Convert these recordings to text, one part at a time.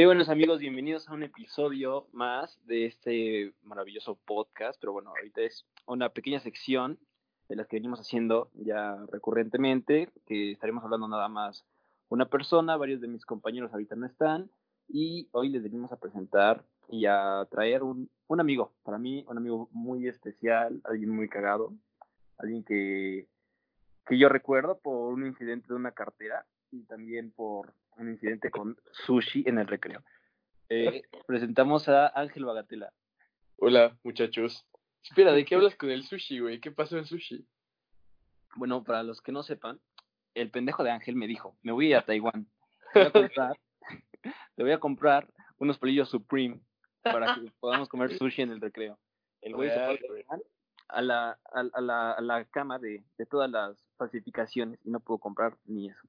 Hey, buenos amigos, bienvenidos a un episodio más de este maravilloso podcast. Pero bueno, ahorita es una pequeña sección de las que venimos haciendo ya recurrentemente, que estaremos hablando nada más una persona, varios de mis compañeros ahorita no están, y hoy les venimos a presentar y a traer un, un amigo, para mí un amigo muy especial, alguien muy cagado, alguien que, que yo recuerdo por un incidente de una cartera y también por un incidente con sushi en el recreo. Eh, presentamos a Ángel Bagatela. Hola, muchachos. Espera, ¿de qué hablas con el sushi, güey? ¿Qué pasó en sushi? Bueno, para los que no sepan, el pendejo de Ángel me dijo, me voy a ir a Taiwán. Te voy a comprar, te voy a comprar unos palillos Supreme para que podamos comer sushi en el recreo. El güey se fue a la, a, a la, a la cama de, de todas las falsificaciones y no pudo comprar ni eso.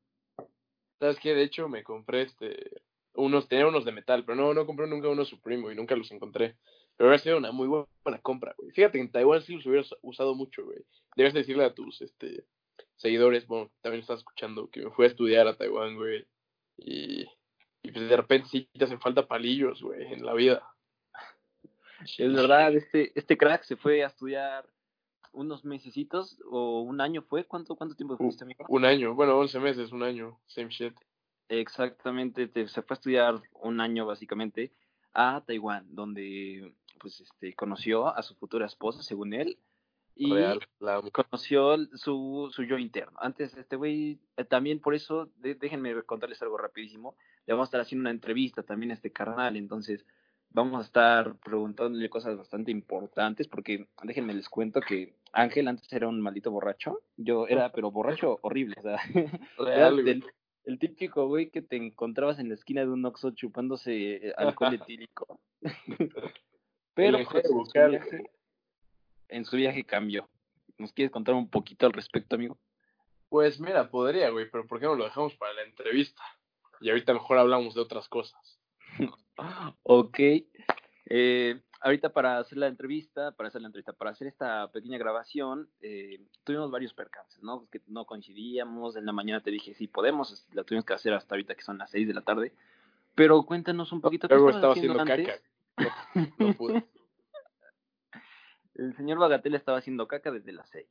¿Sabes qué? De hecho, me compré este. Unos, tenía unos de metal, pero no, no compré nunca unos Supreme, güey. Nunca los encontré. Pero hubiera sido una muy bu- buena compra, güey. Fíjate que en Taiwán sí los hubieras usado mucho, güey. Debes decirle a tus este, seguidores, bueno, también estás escuchando, que me fui a estudiar a Taiwán, güey. Y, y pues de repente sí te hacen falta palillos, güey, en la vida. Es verdad, este, este crack se fue a estudiar unos mesecitos o un año fue. ¿Cuánto, cuánto tiempo fuiste, amigo? Un año, bueno, 11 meses, un año, same shit. Exactamente, te- se fue a estudiar un año básicamente a Taiwán, donde pues este conoció a su futura esposa, según él, y Real, la amo. conoció su, su yo interno. Antes, este güey, eh, también por eso, de- déjenme contarles algo rapidísimo, le vamos a estar haciendo una entrevista también a este carnal, entonces vamos a estar preguntándole cosas bastante importantes, porque déjenme les cuento que Ángel antes era un maldito borracho, yo era, pero borracho horrible, o sea, era del- el típico güey que te encontrabas en la esquina de un Oxxo chupándose alcohol etílico. Pero pues, en, su viaje, en su viaje cambió. ¿Nos quieres contar un poquito al respecto, amigo? Pues mira, podría, güey, pero ¿por qué no lo dejamos para la entrevista? Y ahorita mejor hablamos de otras cosas. Ok. Eh, ahorita para hacer la entrevista, para hacer la entrevista, para hacer esta pequeña grabación, eh, tuvimos varios percances, ¿no? Que no coincidíamos. En la mañana te dije, sí, podemos, la tuvimos que hacer hasta ahorita que son las 6 de la tarde. Pero cuéntanos un poquito qué Luego estabas estaba haciendo haciendo antes. caca. No, no pude. El señor Bagatella estaba haciendo caca desde las 6.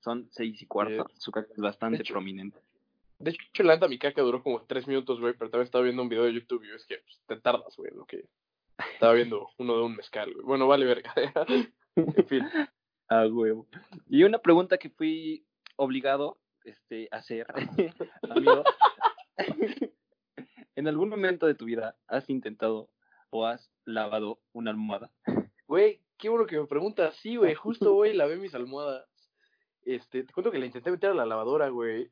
Son seis y cuarto. Su caca es bastante prominente. De hecho, la mi caca duró como tres minutos, güey, pero también estaba viendo un video de YouTube y es que pues, te tardas, güey, lo que estaba viendo uno de un mezcal, güey. Bueno, vale verga. en fin. A huevo. Y una pregunta que fui obligado este, a hacer, amigo. ¿En algún momento de tu vida has intentado o has lavado una almohada? Güey, qué bueno que me preguntas. Sí, güey, justo hoy lavé mis almohadas. Este, te cuento que la intenté meter a la lavadora, güey.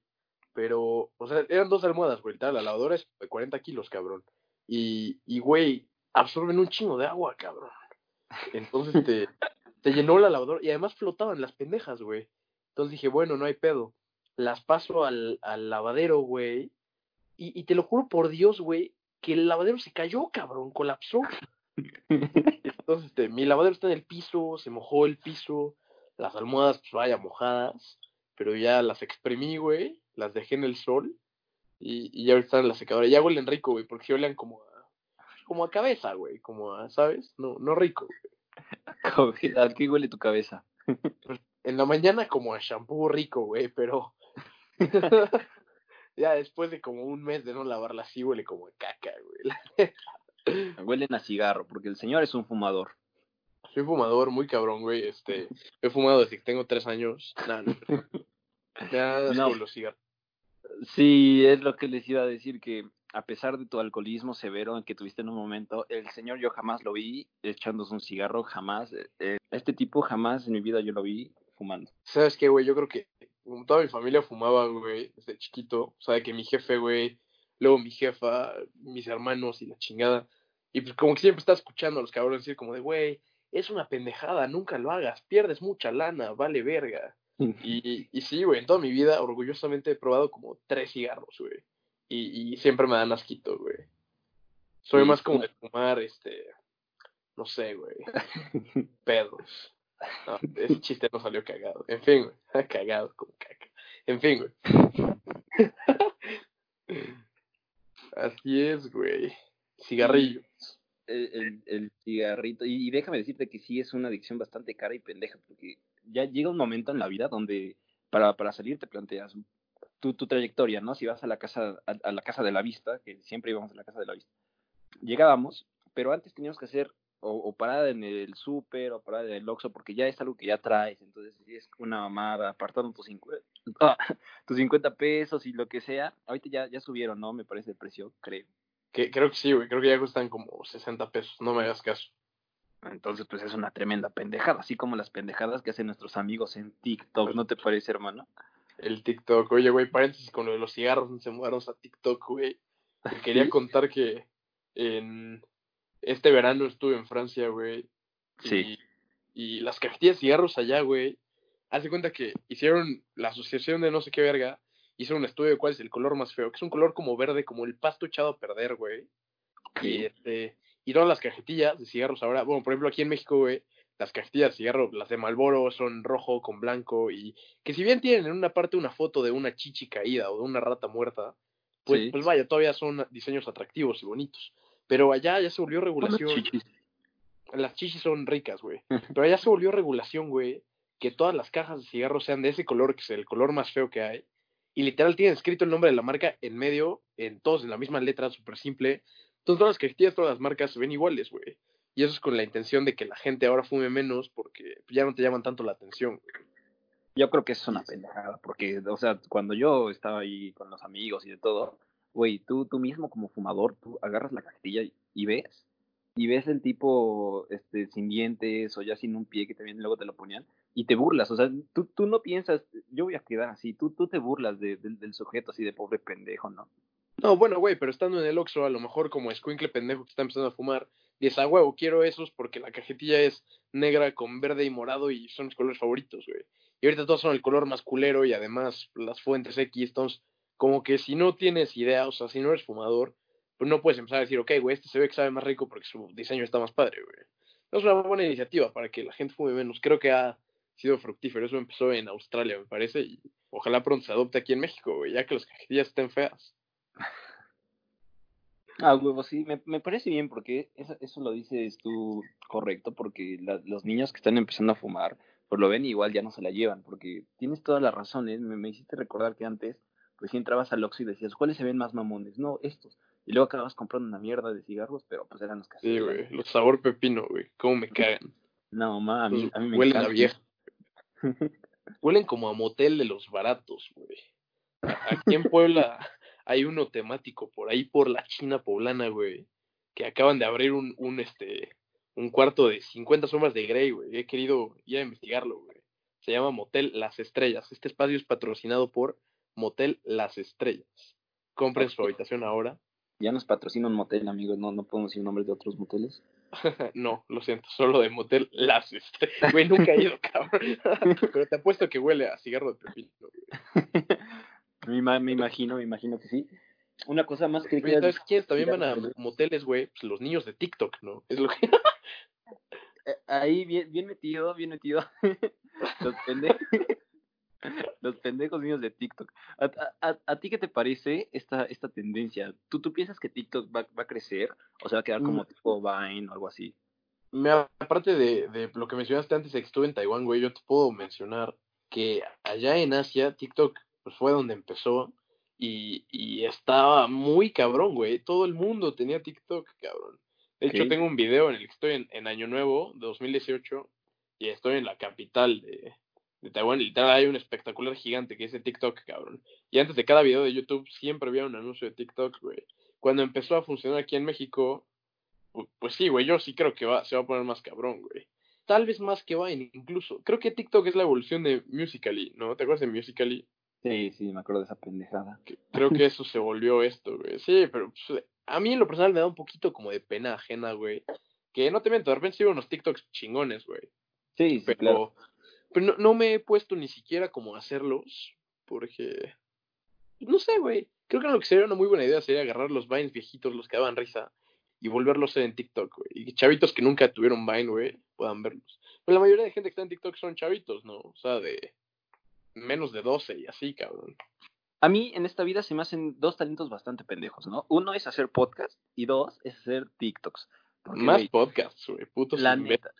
Pero, o sea, eran dos almohadas, güey. tal, La lavadora es de 40 kilos, cabrón. Y, y, güey, absorben un chingo de agua, cabrón. Entonces te, te llenó la lavadora. Y además flotaban las pendejas, güey. Entonces dije, bueno, no hay pedo. Las paso al, al lavadero, güey. Y, y te lo juro por Dios, güey, que el lavadero se cayó, cabrón, colapsó. Entonces, este, mi lavadero está en el piso, se mojó el piso, las almohadas, pues vaya, mojadas, pero ya las exprimí, güey, las dejé en el sol y, y ya están en la secadora. Ya huelen rico, güey, porque huelen como a, como a cabeza, güey, como a, ¿sabes? No, no rico. ¿A qué huele tu cabeza? En la mañana como a shampoo rico, güey, pero ya después de como un mes de no lavarla así, huele como a caca, güey. Huelen a cigarro, porque el señor es un fumador. Soy fumador muy cabrón, güey, este, he fumado desde que tengo tres años. No. Ya, No. no. los cigarros. Sí, es lo que les iba a decir, que a pesar de tu alcoholismo severo que tuviste en un momento, el señor yo jamás lo vi echándose un cigarro, jamás. eh, este tipo jamás en mi vida yo lo vi fumando. ¿Sabes qué, güey? Yo creo que toda mi familia fumaba, güey, desde chiquito. O sea, que mi jefe, güey, luego mi jefa, mis hermanos y la chingada. Y pues como que siempre estaba escuchando a los cabrones decir como de, güey, es una pendejada, nunca lo hagas, pierdes mucha lana, vale verga. Y, y sí, güey, en toda mi vida, orgullosamente he probado como tres cigarros, güey. Y, y siempre me dan asquito, güey. Soy Sí, más como de fumar, este, no sé, güey, pedos. No, ese chiste no salió cagado. En fin, güey, cagado como caca. En fin, güey. Así es, güey. Cigarrillo. El, el, el cigarrito. Y, y déjame decirte que sí es una adicción bastante cara y pendeja, porque ya llega un momento en la vida donde para, para salir te planteas tu, tu trayectoria, ¿no? Si vas a la casa, a, la casa de la vista, que siempre íbamos a la casa de la vista. Llegábamos, pero antes teníamos que hacer o, parada en el súper o parada en el Oxxo porque ya es algo que ya traes, entonces es una mamada, apartando tus 50, ah, tus 50 pesos y lo que sea, ahorita ya, ya subieron, ¿no? Me parece el precio, creo. Que, creo que sí, güey. Creo que ya cuestan como 60 pesos. No me hagas caso. Entonces, pues es una tremenda pendejada, así como las pendejadas que hacen nuestros amigos en TikTok, ¿no te parece, hermano? El TikTok. Oye, güey, paréntesis con lo de los cigarros. No se mudaron a TikTok, güey. Te quería ¿Sí? contar que en este verano estuve en Francia, güey. Sí. Y, y las cajetillas de cigarros allá, güey. Haz de cuenta que hicieron la asociación de no sé qué verga. Hizo un estudio de cuál es el color más feo. Que es un color como verde, como el pasto echado a perder, güey. Y este. Y todas las cajetillas de cigarros ahora, bueno, por ejemplo, aquí en México, güey, las cajetillas de cigarro, las de Malboro, son rojo con blanco y que si bien tienen en una parte una foto de una chichi caída o de una rata muerta, pues, Sí. pues vaya, todavía son diseños atractivos y bonitos. Pero allá ya se volvió regulación. chichis. Las chichis son ricas, güey. Pero allá se volvió regulación, güey, que todas las cajas de cigarros sean de ese color, que es el color más feo que hay. Y literal tienen escrito el nombre de la marca en medio, en todos en la misma letra, súper simple. Entonces todas las cajetillas, todas las marcas se ven iguales, güey. Y eso es con la intención de que la gente ahora fume menos porque ya no te llaman tanto la atención. Yo creo que es una pendejada, porque, o sea, cuando yo estaba ahí con los amigos y de todo, güey, tú, tú mismo como fumador, tú agarras la cajetilla y, ves, y ves el tipo este, sin dientes o ya sin un pie que también luego te lo ponían, y te burlas, o sea, tú, tú no piensas, yo voy a quedar así, tú, tú te burlas de, del- del sujeto así de pobre pendejo, ¿no? No, bueno, güey, pero estando en el Oxxo, a lo mejor como escuincle pendejo que está empezando a fumar, dices, ah, huevo, quiero esos porque la cajetilla es negra con verde y morado y son mis colores favoritos, güey. Y ahorita todos son el color más culero y además las fuentes X, entonces, como que si no tienes idea, o sea, si no eres fumador, pues no puedes empezar a decir, ok, güey, este se ve que sabe más rico porque su diseño está más padre, güey. Es una buena iniciativa para que la gente fume menos. Creo que ha sido fructífero. Eso empezó en Australia, me parece, y ojalá pronto se adopte aquí en México, güey, ya que las cajetillas estén feas. Ah, huevo, sí, me, me parece bien porque eso, eso lo dices tú correcto, porque la- los niños que están empezando a fumar, pues lo ven y igual ya no se la llevan, porque tienes todas las razones, me, me hiciste recordar que antes, pues sí entrabas al Oxxo y decías, ¿cuáles se ven más mamones? No, estos. Y luego acabas comprando una mierda de cigarros, pero pues eran los que Sí, güey, los sabor pepino, güey, cómo me cagan. No, ma, a mí, a mí me Huelen a encanta. vieja. Huelen como a motel de los baratos, güey. Aquí en Puebla hay uno temático por ahí por la China poblana, güey, que acaban de abrir un, un este un cuarto de 50 sombras de Grey, güey. He querido ir a investigarlo, güey. Se llama Motel Las Estrellas. Este espacio es patrocinado por Motel Las Estrellas. Compren su habitación ahora. Ya nos patrocina un motel, amigos, no, no podemos decir nombres de otros moteles. no, lo siento, solo de Motel Las Estrellas. Güey, nunca he ido, cabrón. Pero te apuesto que huele a cigarro de pepino, güey. me, me imagino, me imagino que sí. Una cosa más que Oye, ¿Sabes quiénes también van a moteles, güey? Pues los niños de TikTok, ¿no? Es lo que... Eh, ahí bien, bien metido, bien metido. los pendejos. Los pendejos niños de TikTok. ¿A, a, a- ti qué te parece esta, esta tendencia? ¿Tú, ¿Tú piensas que TikTok va, va a crecer? ¿O se va a quedar como Mm. tipo Vine o algo así? Me, aparte de, de lo que mencionaste antes de que estuve en Taiwán, güey, yo te puedo mencionar que allá en Asia, TikTok pues fue donde empezó y, y estaba muy cabrón, güey. Todo el mundo tenía TikTok, cabrón. De hecho, tengo un video en el que estoy en, en Año Nuevo de 2018 y estoy en la capital de, de Taiwán. Literal, hay un espectacular gigante que es de TikTok, cabrón. Y antes de cada video de YouTube siempre había un anuncio de TikTok, güey. Cuando empezó a funcionar aquí en México, pu- pues sí, güey, yo sí creo que va, se va a poner más cabrón, güey. Tal vez más que Vine, incluso. Creo que TikTok es la evolución de Musical.ly, ¿no? ¿Te acuerdas de Musical.ly? Sí, sí, me acuerdo de esa pendejada. Creo que eso se volvió esto, güey. Sí, pero pues, a mí en lo personal me da un poquito como de pena ajena, güey. Que no te miento, de repente sigo unos TikToks chingones, güey. Sí, sí, Pero, claro. pero no, no me he puesto ni siquiera como a hacerlos, porque... No sé, güey. Creo que lo que sería una muy buena idea sería agarrar los Vines viejitos, los que daban risa, y volverlos a en TikTok, güey. Y chavitos que nunca tuvieron Vine, güey, puedan verlos. Pero la mayoría de gente que está en TikTok son chavitos, ¿no? O sea, de menos de 12 y así, cabrón. A mí en esta vida se me hacen dos talentos bastante pendejos, ¿no? Uno es hacer podcast y dos es hacer TikToks. Porque, Más podcasts, güey. Putos la neta,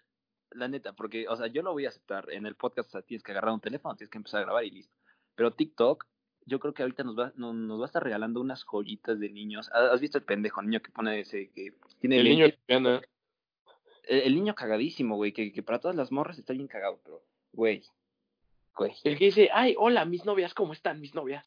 la neta, porque, o sea, yo lo voy a aceptar. En el podcast o sea, tienes que agarrar un teléfono, tienes que empezar a grabar y listo. Pero TikTok, yo creo que ahorita nos va, no- nos va a estar regalando unas joyitas de niños. ¿Has visto el pendejo niño que pone ese, que tiene El niño lentes? lesbiana. El, el niño cagadísimo, güey, que, que para todas las morras está bien cagado, pero, güey, güey. El que dice, ay, hola, mis novias, ¿cómo están mis novias?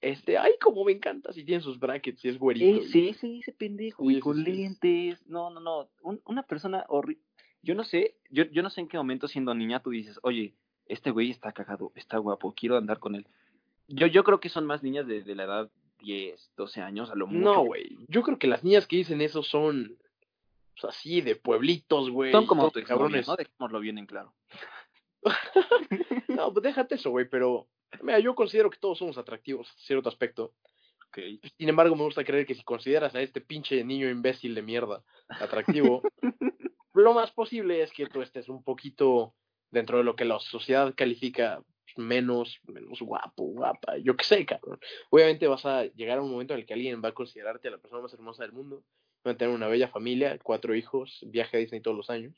Este, ay, cómo me encanta si tienen sus brackets y es güerito. Ese, ese, ese pendejo, güey, Sí, sí, con sí. lentes. No, no, no. Un- una persona horrible. Yo no sé, yo, yo no sé en qué momento siendo niña tú dices, oye, este güey está cagado, está guapo, quiero andar con él. Yo, yo creo que son más niñas de, de la edad 10, 12 años, a lo mucho. No, güey. Yo creo que las niñas que dicen eso son pues, así de pueblitos, güey. Son como todos tu exnovia, cabrones. ¿no? Dejémoslo bien en claro. No, pues déjate eso, güey, pero mira, yo considero que todos somos atractivos en cierto aspecto. Sin embargo, me gusta creer que si consideras a este pinche niño imbécil de mierda atractivo, lo más posible es que tú estés un poquito dentro de lo que la sociedad califica menos, menos guapo, guapa, yo qué sé, cabrón. Obviamente vas a llegar a un momento en el que alguien va a considerarte la persona más hermosa del mundo, van a tener una bella familia, cuatro hijos, viaje a Disney todos los años,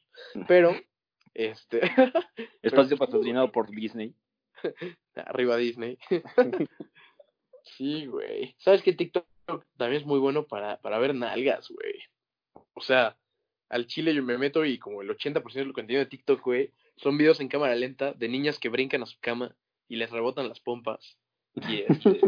pero, este, Espacio patrocinado por Disney. arriba Disney. sí, güey. ¿Sabes qué TikTok también es muy bueno para, para ver nalgas, güey? O sea, al chile yo me meto y como el 80% del contenido de TikTok, güey, son videos en cámara lenta de niñas que brincan a su cama y les rebotan las pompas. Y este,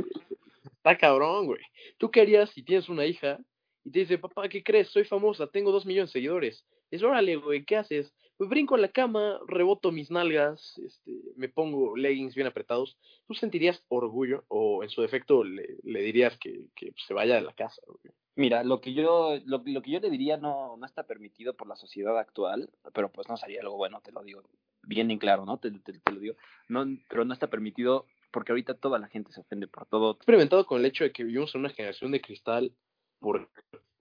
está cabrón, güey. ¿Tú qué harías si tienes una hija y te dice, papá, ¿qué crees? Soy famosa, tengo dos millones de seguidores. Es órale, güey, ¿qué haces? Pues brinco en la cama, reboto mis nalgas, este, me pongo leggings bien apretados. ¿Tú sentirías orgullo o en su defecto le, le dirías que, que se vaya de la casa? güey? Mira, lo que yo, lo, lo que yo le diría no, no está permitido por la sociedad actual, pero pues no sería algo bueno, te lo digo bien en claro, ¿no? Te, te- te lo digo. No, pero no está permitido porque ahorita toda la gente se ofende por todo. He experimentado con el hecho de que vivimos en una generación de cristal por,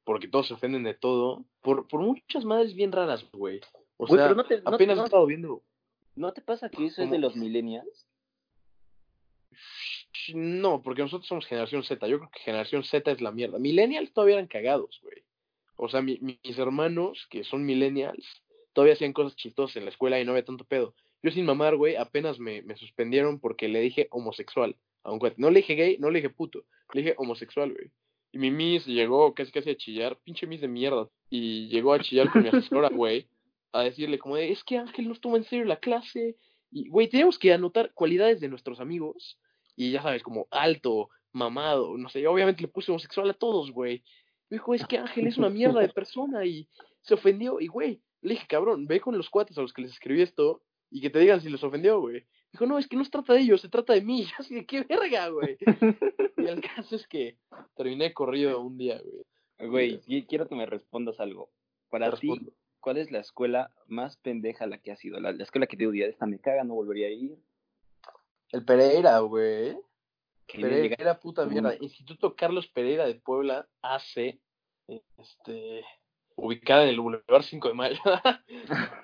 porque todos se ofenden de todo, por, por muchas madres bien raras, güey. O sea, pero no te- no- apenas no- he estado viendo ¿No te pasa que eso es de los millennials? No, porque nosotros somos generación Z. Yo creo que generación Z es la mierda. Millennials todavía eran cagados, güey. O sea, mi- mi- mis hermanos, que son millennials, todavía hacían cosas chistosas en la escuela y no había tanto pedo. Yo sin mamar, güey, apenas me, me suspendieron porque le dije homosexual. a un cuate. No le dije gay, no le dije puto. Le dije homosexual, güey. Y mi miss llegó casi casi a chillar, pinche miss de mierda. Y llegó a chillar con mi asesora, güey, a decirle como de, es que Ángel nos toma en serio la clase. Y, güey, tenemos que anotar cualidades de nuestros amigos. Y ya sabes, como alto, mamado, no sé. Obviamente le puse homosexual a todos, güey. Me dijo, es que Ángel es una mierda de persona y se ofendió. Y, güey, le dije, cabrón, ve con los cuates a los que les escribí esto y que te digan si les ofendió, güey. Dijo, no, es que no se trata de ellos, se trata de mí. Así de, qué verga, güey. y el caso es que terminé corrido un día, güey. Güey, qui- quiero que me respondas algo. Para ti. ¿Cuál es la escuela más pendeja la que has ido? La, la escuela que te digo, esta me caga, no volvería a ir. El Pereira, güey. Me llega- Pereira, puta Mm. mierda. Instituto Carlos Pereira de Puebla, AC. Este. Ubicada en el Boulevard 5 de Mayo.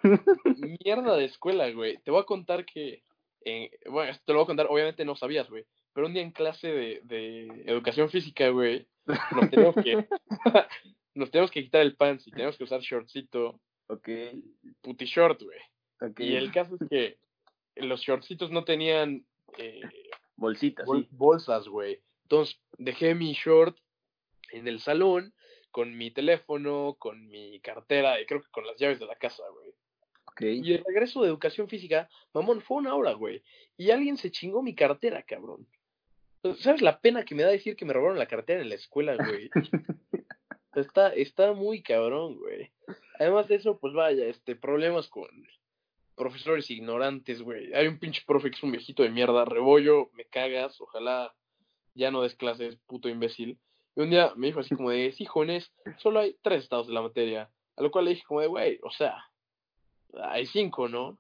mierda de escuela, güey. Te voy a contar que. en- bueno, esto te lo voy a contar, obviamente no sabías, güey. Pero un día en clase de, de educación física, güey, nos tenemos que. nos tenemos que quitar el pants y tenemos que usar shortcito, Ok, puti short, güey. ok. Y el caso es que los shortcitos no tenían eh, Bolsita, bol- sí. bolsas, güey. Entonces dejé mi short en el salón con mi teléfono, con mi cartera y creo que con las llaves de la casa, güey. Ok. Y el regreso de educación física, mamón, fue una hora, güey. Y alguien se chingó mi cartera, cabrón. ¿Sabes la pena que me da decir que me robaron la cartera en la escuela, güey? está, está muy cabrón, güey. Además de eso, pues vaya, este, problemas con profesores ignorantes, güey. Hay un pinche profe que es un viejito de mierda, rebollo, me cagas, ojalá ya no des clases, puto imbécil. Y un día me dijo así como de, sí, jóvenes, solo hay tres estados de la materia. A lo cual le dije como de, güey, o sea, hay cinco, ¿no?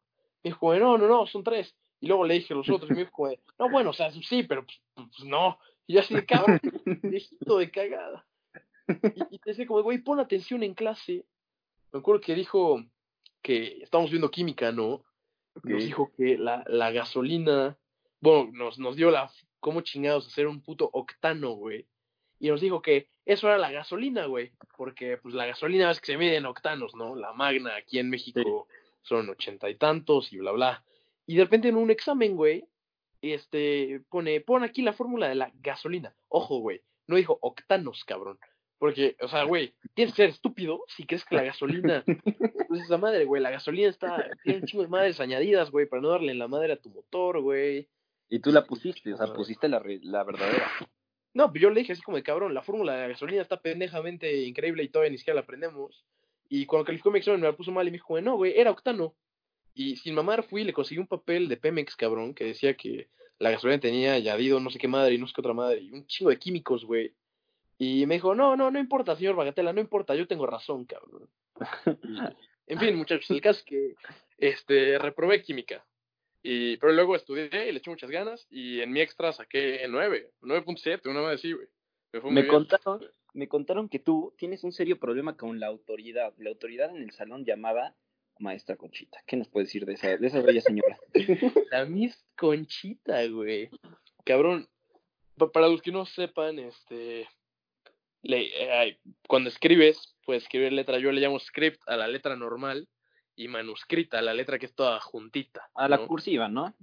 Me dijo como de, no, no, no, son tres. Y luego le dije a los otros y me dijo como de, no, bueno, o sea, sí, pero pues, pues no. Y yo así de cabrón, viejito de cagada. Y, y te decía como, güey, pon atención en clase. Me acuerdo que dijo que estábamos viendo química, ¿no? Nos Ok. dijo que la, la gasolina bueno, nos, nos dio la, cómo chingados hacer un puto octano, güey. Y nos dijo que eso era la gasolina, güey. Porque, pues, la gasolina es que se mide en octanos, ¿no? La magna aquí en México son ochenta y tantos y bla, bla. Y de repente en un examen, güey, este, pone, pon aquí la fórmula de la gasolina. Ojo, güey, no dijo octanos, cabrón. Porque, o sea, güey, tienes que ser estúpido si crees que la gasolina. Pues esa madre, güey, la gasolina está. Tiene un chingo de madres añadidas, güey, para no darle la madre a tu motor, güey. Y tú la pusiste, o sea, pusiste la, la verdadera. No, pues yo le dije así como de cabrón, la fórmula de la gasolina está pendejamente increíble y todavía ni siquiera la aprendemos. Y cuando calificó mi examen me la puso mal y me dijo, güey, no, güey, era octano. Y sin mamar fui y le conseguí un papel de Pemex, cabrón, que decía que la gasolina tenía añadido no sé qué madre y no sé qué otra madre y un chingo de químicos, güey. Y me dijo, no, no, no importa, señor Bagatela, no importa, yo tengo razón, cabrón. En fin, muchachos, el caso es que este, reprobé química. Y, pero luego estudié y le eché muchas ganas y en mi extra saqué 9, 9.7, una vez así, güey. Me, Me contaron, me contaron que tú tienes un serio problema con la autoridad. La autoridad en el salón llamada Maestra Conchita. ¿Qué nos puede decir de esa, de esa bella señora? La Miss Conchita, güey. Cabrón, pa- para los que no sepan, este. Le- eh, ay, cuando escribes, puedes escribir letra. Yo le llamo script a la letra normal y manuscrita a la letra que es toda juntita. A la ¿no? cursiva, ¿no?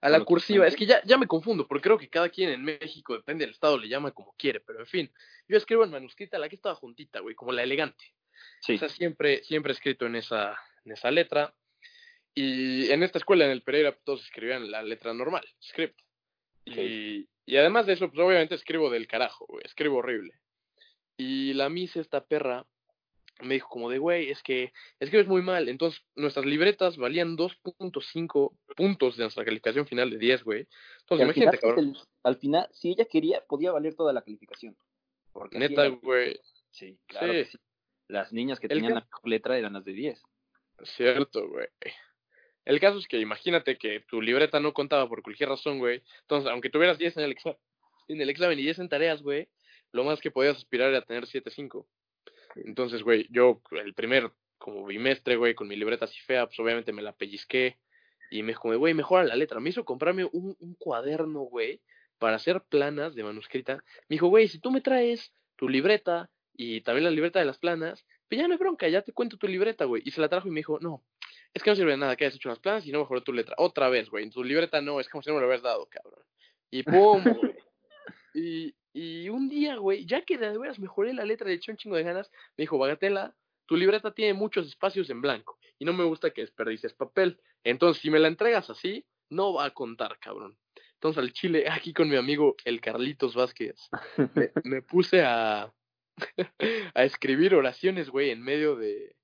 A la cursiva. Es que ya, ya me confundo, porque creo que cada quien en México, depende del estado, le llama como quiere. Pero en fin, yo escribo en manuscrita la que es toda juntita, güey, como la elegante. Sí. O sea, siempre, siempre escrito en esa, en esa letra. Y en esta escuela, en el Pereira, todos escribían la letra normal, script. Y, y además de eso, pues obviamente escribo del carajo, güey, escribo horrible. Y la Miss, esta perra, me dijo como de, güey, es que escribes muy mal. Entonces, nuestras libretas valían 2.5 puntos de nuestra calificación final de 10, güey. Entonces, imagínate, final, cabrón. al final, si ella quería, podía valer toda la calificación. Porque Neta, güey, Sí, claro Sí. que sí. Las niñas que El tenían la mejor letra eran las de 10. Cierto, güey. El caso es que imagínate que tu libreta no contaba por cualquier razón, güey. Entonces, aunque tuvieras 10 en el, exa- en el examen y 10 en tareas, güey, lo más que podías aspirar era tener 7.5. Entonces, güey, yo el primer como bimestre, güey, con mi libreta así fea, pues obviamente me la pellizqué. Y me dijo, güey, mejora la letra. Me hizo comprarme un, un cuaderno, güey, para hacer planas de manuscrita. Me dijo, güey, si tú me traes tu libreta y también la libreta de las planas, pues ya no hay bronca, ya te cuento tu libreta, güey. Y se la trajo y me dijo, no, es que no sirve de nada que hayas hecho las planas y no mejoró tu letra. Otra vez, güey, en tu libreta no, es como si no me lo hubieras dado, cabrón. Y pum, güey. Y, y un día, güey, ya que de veras mejoré la letra, le eché un chingo de ganas, me dijo, Bagatela, tu libreta tiene muchos espacios en blanco y no me gusta que desperdicies papel. Entonces, si me la entregas así, no va a contar, cabrón. Entonces, al chile, aquí con mi amigo el Carlitos Vázquez, me, me puse a, a escribir oraciones, güey, en medio de,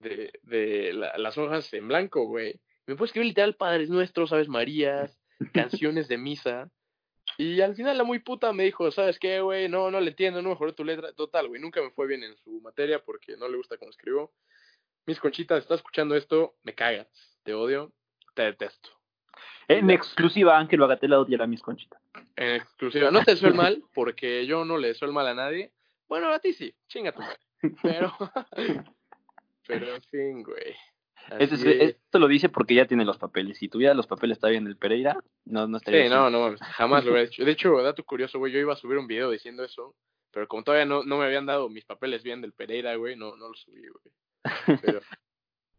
de, de la- las hojas en blanco, güey. Me puse a escribir literal Padres Nuestros, Aves Marías, canciones de misa. Y al final la muy puta me dijo, ¿sabes qué, güey? No, no le entiendo, no mejoré tu letra. Total, güey, nunca me fue bien en su materia porque no le gusta cómo escribo. Mis conchitas, estás escuchando esto, me cagas, te odio, te detesto. En exclusiva, Ángel Bagatela odia a la Miss Conchita. En exclusiva, no te deseo el mal porque yo no le deseo el mal a nadie. Bueno, a ti sí, chinga tu madre. Pero, pero en fin, güey. Ese es- Así es. esto lo dice porque ya tiene los papeles. Si tuviera los papeles todavía en el Pereira, no, no estaría. Sí, no, no, mames, jamás lo hubiera hecho. De hecho, dato curioso, güey, yo iba a subir un video diciendo eso, pero como todavía no, no me habían dado mis papeles bien del Pereira, güey, no, no lo subí, güey. Pero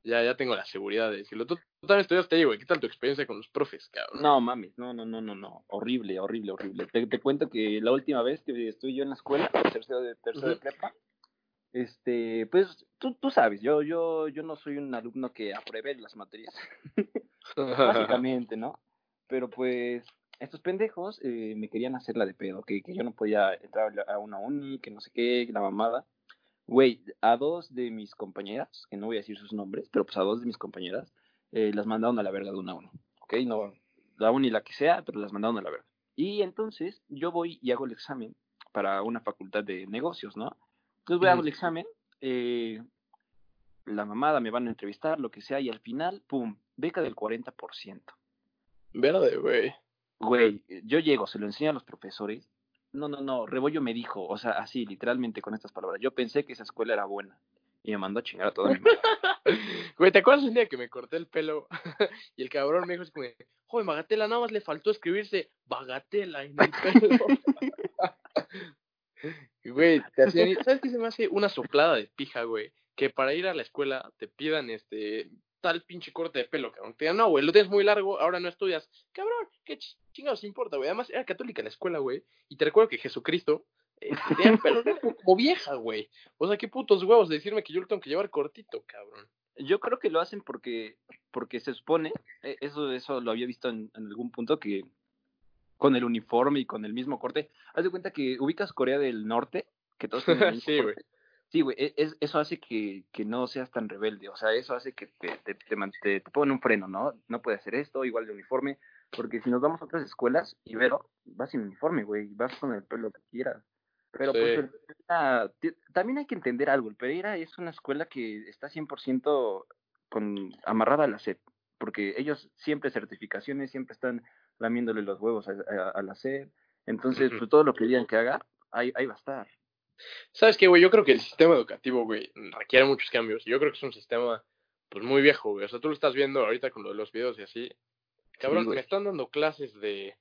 ya, ya tengo la seguridad de decirlo. Tú, tú también estudiaste ahí, güey, ¿qué tal tu experiencia con los profes, cabrón? No mames, no, no, no, no, no. Horrible, horrible, horrible. Te, te cuento que la última vez que estuve yo en la escuela, tercero de, tercero de prepa, este, pues tú, tú sabes, yo, yo, yo no soy un alumno que apruebe las materias, básicamente, ¿no? Pero pues estos pendejos eh, me querían hacer la de pedo, que, que yo no podía entrar a una uni, que no sé qué, la mamada. Güey, a dos de mis compañeras, que no voy a decir sus nombres, pero pues a dos de mis compañeras, eh, las mandaron a la verga de una a uno, ¿ok? No, la uni la que sea, pero las mandaron a la verga. Y entonces yo voy y hago el examen para una facultad de negocios, ¿no? Entonces voy a hago el Ujú. examen, eh, la mamada me van a entrevistar, lo que sea, y al final, pum, beca del 40%. Verde, güey. Güey, yo llego, se lo enseño a los profesores. No, no, no, Rebollo me dijo, o sea, así, literalmente con estas palabras. Yo pensé que esa escuela era buena y me mandó a chingar a toda mi madre. Güey, ¿te acuerdas un día que me corté el pelo? y el cabrón me dijo así como, joder, Bagatela, nada más le faltó escribirse Bagatela en el pelo. güey, te hacían, ¿sabes qué se me hace una soplada de pija, güey? Que para ir a la escuela te pidan este tal pinche corte de pelo, cabrón. Te digan, no, güey, lo tienes muy largo, ahora no estudias. Cabrón, qué chingados importa, güey. Además, era católica la escuela, güey. Y te recuerdo que Jesucristo eh, tenía el pelo como vieja, güey. O sea, qué putos huevos de decirme que yo lo tengo que llevar cortito, cabrón. Yo creo que lo hacen porque, porque se supone, eh, eso, eso lo había visto en, algún punto, que con el uniforme y con el mismo corte, haz de cuenta que ubicas Corea del Norte, que todos tienen el sí, güey. Sí, güey, e, es, eso hace que, que, no seas tan rebelde, o sea, eso hace que te, te, te, te, pongan un freno, ¿no? No puede hacer esto, igual de uniforme, porque si nos vamos a otras escuelas, Ibero, vas sin uniforme, güey, vas con el pelo que quieras. Pero pues también hay que entender algo, el Pereira es una escuela que está 100% con, amarrada a la SED, porque ellos siempre certificaciones, siempre están lamiéndole los huevos a, la SED, entonces pues, todo lo que digan que haga, ahí, ahí va a estar. ¿Sabes qué, güey? Yo creo que el sistema educativo, güey, requiere muchos cambios. Yo creo que es un sistema, pues, muy viejo, güey. O sea, tú lo estás viendo ahorita con los videos y así. Cabrón, me están dando clases de,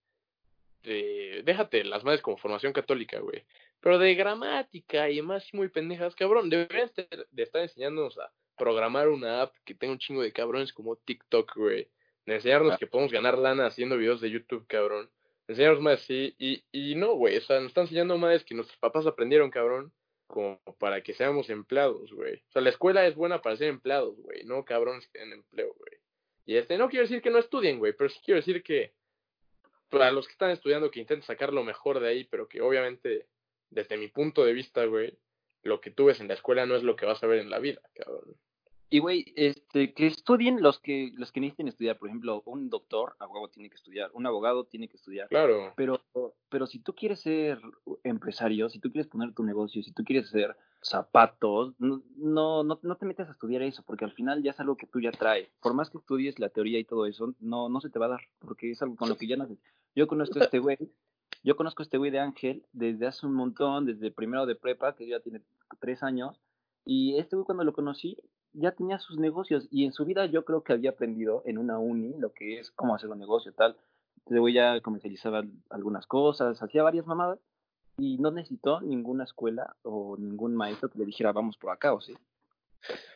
de... Déjate las madres como formación católica, güey. Pero de gramática y más muy pendejas, cabrón. Deberían de estar enseñándonos a programar una app que tenga un chingo de cabrones como TikTok, güey. De enseñarnos ah. que podemos ganar lana haciendo videos de YouTube, cabrón enseñarnos más así. Y, y no, güey, o sea, nos están enseñando más que nuestros papás aprendieron, cabrón, como para que seamos empleados, güey. O sea, la escuela es buena para ser empleados, güey, no cabrones que den empleo, güey. Y este, no quiero decir que no estudien, güey, pero sí quiero decir que para los que están estudiando que intenten sacar lo mejor de ahí, pero que obviamente, desde mi punto de vista, güey, lo que tú ves en la escuela no es lo que vas a ver en la vida, cabrón. Y güey, este, que estudien los que, los que necesiten estudiar. Por ejemplo, un doctor, a huevo tiene que estudiar, un abogado tiene que estudiar. Claro. Pero, pero si tú quieres ser empresario, si tú quieres poner tu negocio, si tú quieres hacer zapatos, no, no, no, te metas a estudiar eso, porque al final ya es algo que tú ya traes. Por más que estudies la teoría y todo eso, no, no se te va a dar, porque es algo con lo que ya naces. Yo conozco a este güey, yo conozco a este güey de Ángel desde hace un montón, desde primero de prepa, que ya tiene tres años, y este güey cuando lo conocí, ya tenía sus negocios y en su vida yo creo que había aprendido en una uni lo que es cómo hacer un negocio tal. Entonces ya comercializaba algunas cosas, hacía varias mamadas y no necesitó ninguna escuela o ningún maestro que le dijera vamos por acá o sí.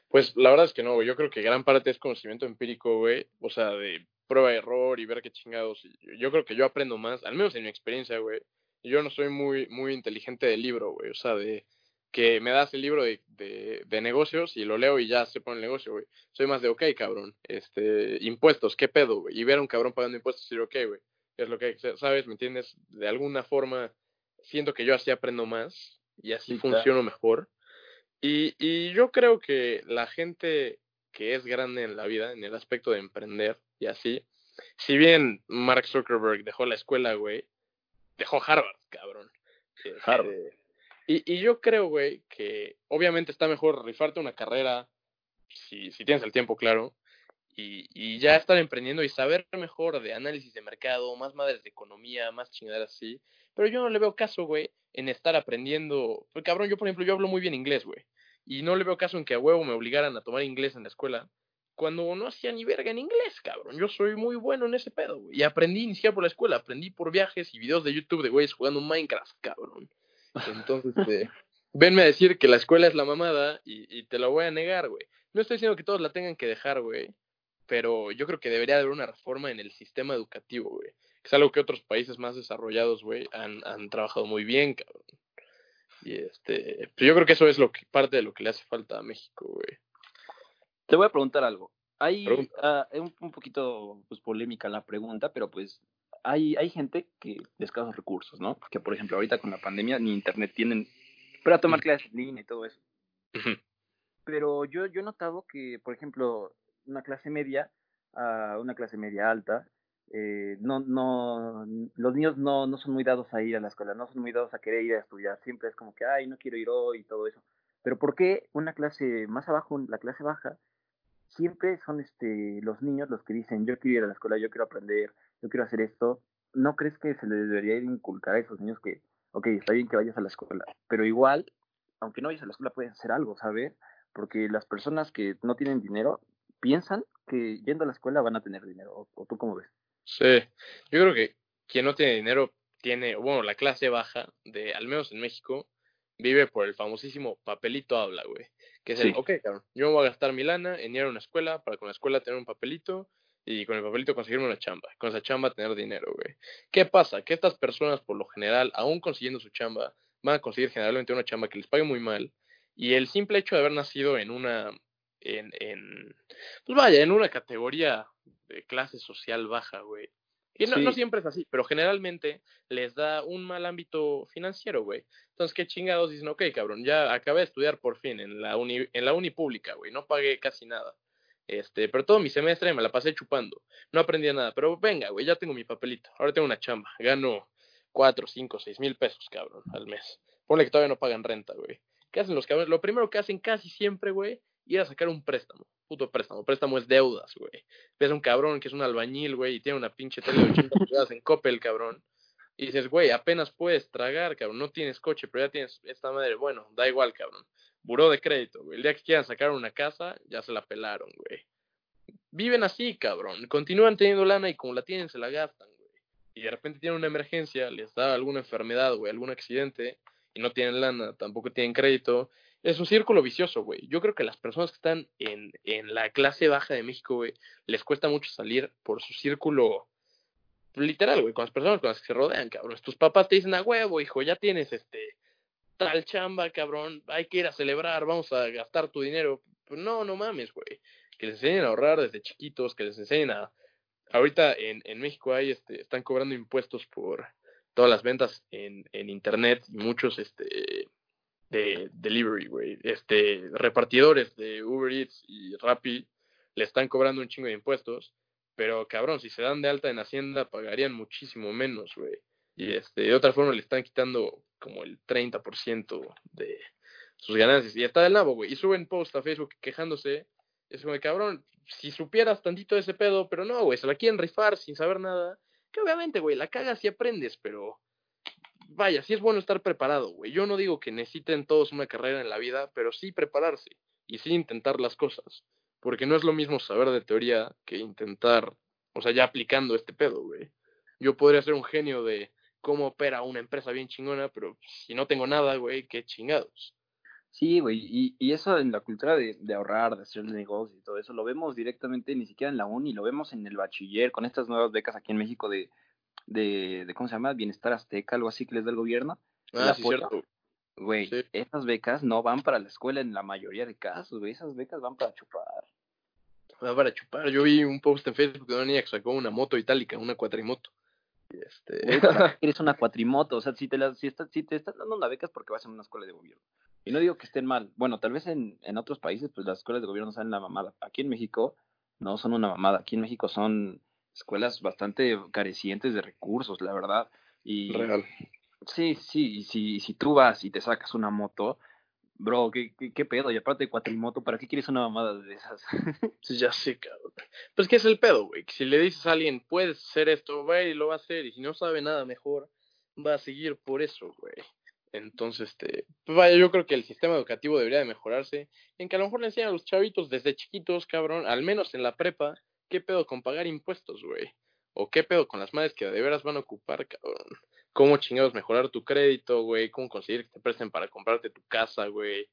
Pues la verdad es que no, güey. Yo creo que gran parte es conocimiento empírico, güey. O sea, de prueba error y ver qué chingados. Yo creo que yo aprendo más, al menos en mi experiencia, güey. Yo no soy muy, muy inteligente de libro, güey. O sea, de, que me das el libro de, de, negocios y lo leo y ya se pone el negocio, güey. Soy más de, ok, cabrón, este, impuestos, ¿qué pedo, güey? Y ver a un cabrón pagando impuestos y decir, ok, güey, es lo que ¿sabes? ¿Me entiendes? De alguna forma siento que yo así aprendo más y así funciono mejor. Y, y yo creo que la gente que es grande en la vida, en el aspecto de emprender y así, si bien Mark Zuckerberg dejó la escuela, güey, dejó Harvard, cabrón. Harvard. Este, y, y yo creo, güey, que obviamente está mejor rifarte una carrera, si, si tienes el tiempo, claro, y, y ya estar emprendiendo y saber mejor de análisis de mercado, más madres de economía, más chingaderas así. Pero yo no le veo caso, güey, en estar aprendiendo. Porque, cabrón, yo, por ejemplo, yo hablo muy bien inglés, güey. Y no le veo caso en que a huevo me obligaran a tomar inglés en la escuela. Cuando no hacía ni verga en inglés, cabrón. Yo soy muy bueno en ese pedo, güey. Y aprendí ni siquiera por la escuela. Aprendí por viajes y videos de YouTube de güeyes jugando Minecraft, cabrón. Entonces, este, venme a decir que la escuela es la mamada y, y te lo voy a negar, güey. No estoy diciendo que todos la tengan que dejar, güey, pero yo creo que debería haber una reforma en el sistema educativo, güey. Es algo que otros países más desarrollados, güey, han, han trabajado muy bien, cabrón. Y este, pues yo creo que eso es lo que parte de lo que le hace falta a México, güey. Te voy a preguntar algo. Hay uh, un, un, poquito pues, polémica la pregunta, pero pues hay, hay gente que de escasos recursos, ¿no? Que, por ejemplo, ahorita con la pandemia ni internet tienen para tomar clases en línea y todo eso. Pero yo, yo he notado que, por ejemplo, una clase media a una clase media alta, eh, no, no, los niños no, no son muy dados a ir a la escuela, no son muy dados a querer ir a estudiar, siempre es como que, ay, no quiero ir hoy y todo eso. Pero ¿por qué una clase más abajo, la clase baja, siempre son este, los niños los que dicen, yo quiero ir a la escuela, yo quiero aprender, yo quiero hacer esto, ¿no crees que se le debería inculcar a esos niños que, ok, está bien que vayas a la escuela, pero igual, aunque no vayas a la escuela, puedes hacer algo, ¿sabes? porque las personas que no tienen dinero piensan que yendo a la escuela van a tener dinero, o, tú cómo ves? Sí, yo creo que quien no tiene dinero tiene, bueno, la clase baja de, al menos en México, vive por el famosísimo papelito habla, güey. Que es el, ok, cabrón, yo me voy a gastar mi lana en ir a una escuela para con la escuela tener un papelito y con el papelito conseguirme una chamba. Con esa chamba tener dinero, güey. ¿Qué pasa? Que estas personas, por lo general, aún consiguiendo su chamba, van a conseguir generalmente una chamba que les pague muy mal. Y el simple hecho de haber nacido en una, en, en pues vaya, en una categoría de clase social baja, güey, y no, no, siempre es así, pero generalmente les da un mal ámbito financiero, güey. Entonces, qué chingados dicen, ok, cabrón, ya acabé de estudiar por fin en la uni, en la uni pública, güey, no pagué casi nada. Este, pero todo mi semestre me la pasé chupando. No aprendí nada, pero venga, güey, ya tengo mi papelito. Ahora tengo una chamba. Gano cuatro, cinco, seis mil pesos, cabrón, al mes. Ponle que todavía no pagan renta, güey. ¿Qué hacen los cabrones? Lo primero que hacen casi siempre, güey, ir a sacar un préstamo. Puto préstamo. Préstamo es deudas, güey. Ves a un cabrón que es un albañil, güey, y tiene una pinche tele de 80 pulgadas en Coppel, cabrón. Y dices, güey, apenas puedes tragar, cabrón. No tienes coche, pero ya tienes esta madre. Bueno, da igual, cabrón. Buró de crédito, güey. El día que quieran sacar una casa, ya se la pelaron, güey. Viven así, cabrón. Continúan teniendo lana y como la tienen, se la gastan, güey. Y de repente tienen una emergencia, les da alguna enfermedad, güey, algún accidente, y no tienen lana, tampoco tienen crédito, es un círculo vicioso, güey. Yo creo que las personas que están en, en la clase baja de México, güey, les cuesta mucho salir por su círculo literal, güey, con las personas con las que se rodean, cabrón. Tus papás te dicen, a huevo, hijo, ya tienes este tal chamba, cabrón, hay que ir a celebrar, vamos a gastar tu dinero. Pues no, no mames, güey. Que les enseñen a ahorrar desde chiquitos, que les enseñen a... Ahorita en, en México hay, este, están cobrando impuestos por todas las ventas en, en internet y muchos, este, de delivery, güey. Este, repartidores de Uber Eats y Rappi le están cobrando un chingo de impuestos, pero cabrón, si se dan de alta en Hacienda pagarían muchísimo menos, güey. Y este, de otra forma le están quitando como el 30% de sus ganancias. Y está del nabo, güey. Y suben post a Facebook quejándose. Es como, cabrón, si supieras tantito de ese pedo, pero no, güey, se la quieren rifar sin saber nada. Que obviamente, güey, la cagas y aprendes, pero vaya, sí es bueno estar preparado, güey. Yo no digo que necesiten todos una carrera en la vida, pero sí prepararse y sí intentar las cosas. Porque no es lo mismo saber de teoría que intentar, o sea, ya aplicando este pedo, güey. Yo podría ser un genio de cómo opera una empresa bien chingona, pero si no tengo nada, güey, qué chingados. Sí, güey, y, y eso en la cultura de, de ahorrar, de hacer negocios y todo eso, lo vemos directamente ni siquiera en la uni, lo vemos en el bachiller, con estas nuevas becas aquí en México de de, de, ¿cómo se llama? Bienestar Azteca, algo así que les da el gobierno. Ah, sí, cierto. Güey, esas becas no van para la escuela en la mayoría de casos, güey, esas becas van para chupar. Van para chupar. Yo vi un post en Facebook de una niña que sacó una moto itálica, una cuatrimoto. Este... eres una cuatrimoto, o sea, si te, la, si, está, si te estás dando una beca es porque vas en una escuela de gobierno. Y no digo que estén mal. Bueno, tal vez en, en otros países, pues las escuelas de gobierno son la mamada. Aquí en México no son una mamada. Aquí en México son escuelas bastante carecientes de recursos, la verdad. Y, Real. Sí, sí, y si, si tú vas y te sacas una moto, bro, ¿qué, qué, pedo? Y aparte de cuatrimoto, ¿para qué quieres una mamada de esas? ya sé, cabrón. Pues, ¿qué es el pedo, güey? Si le dices a alguien, puedes hacer esto, va y lo va a hacer, y si no sabe nada mejor, va a seguir por eso, güey. Entonces, este, pues vaya, yo creo que el sistema educativo debería de mejorarse en que a lo mejor le enseñan a los chavitos desde chiquitos, cabrón, al menos en la prepa, ¿qué pedo con pagar impuestos, güey? ¿O qué pedo con las madres que de veras van a ocupar, cabrón? ¿Cómo chingados mejorar tu crédito, güey? ¿Cómo conseguir que te presten para comprarte tu casa, güey?